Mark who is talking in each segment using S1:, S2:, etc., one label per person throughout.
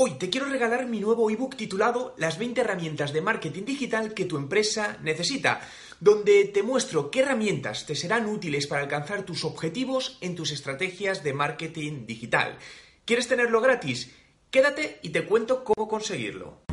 S1: Hoy te quiero regalar mi nuevo ebook titulado Las 20 herramientas de marketing digital que tu empresa necesita, donde te muestro qué herramientas te serán útiles para alcanzar tus objetivos en tus estrategias de marketing digital. ¿Quieres tenerlo gratis? Quédate y te cuento cómo conseguirlo.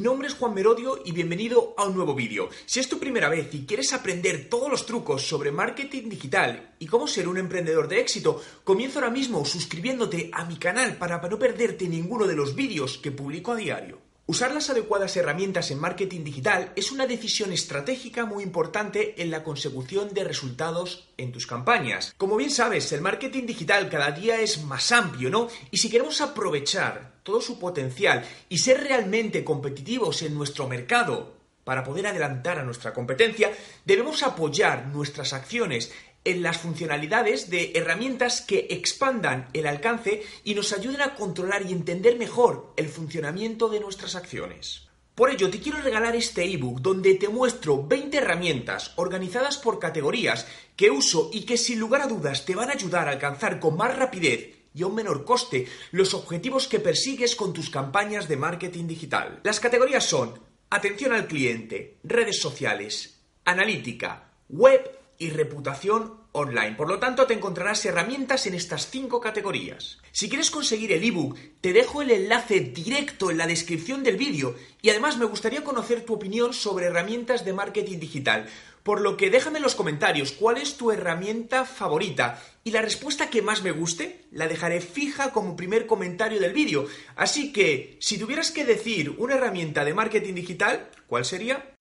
S1: Mi nombre es Juan Merodio y bienvenido a un nuevo vídeo. Si es tu primera vez y quieres aprender todos los trucos sobre marketing digital y cómo ser un emprendedor de éxito, comienza ahora mismo suscribiéndote a mi canal para no perderte ninguno de los vídeos que publico a diario. Usar las adecuadas herramientas en marketing digital es una decisión estratégica muy importante en la consecución de resultados en tus campañas. Como bien sabes, el marketing digital cada día es más amplio, ¿no? Y si queremos aprovechar todo su potencial y ser realmente competitivos en nuestro mercado para poder adelantar a nuestra competencia, debemos apoyar nuestras acciones en las funcionalidades de herramientas que expandan el alcance y nos ayuden a controlar y entender mejor el funcionamiento de nuestras acciones. Por ello, te quiero regalar este ebook donde te muestro 20 herramientas organizadas por categorías que uso y que sin lugar a dudas te van a ayudar a alcanzar con más rapidez y a un menor coste los objetivos que persigues con tus campañas de marketing digital. Las categorías son atención al cliente, redes sociales, analítica, web y reputación online. Por lo tanto, te encontrarás herramientas en estas cinco categorías. Si quieres conseguir el ebook, te dejo el enlace directo en la descripción del vídeo y además me gustaría conocer tu opinión sobre herramientas de marketing digital. Por lo que déjame en los comentarios cuál es tu herramienta favorita y la respuesta que más me guste la dejaré fija como primer comentario del vídeo. Así que, si tuvieras que decir una herramienta de marketing digital, ¿cuál sería?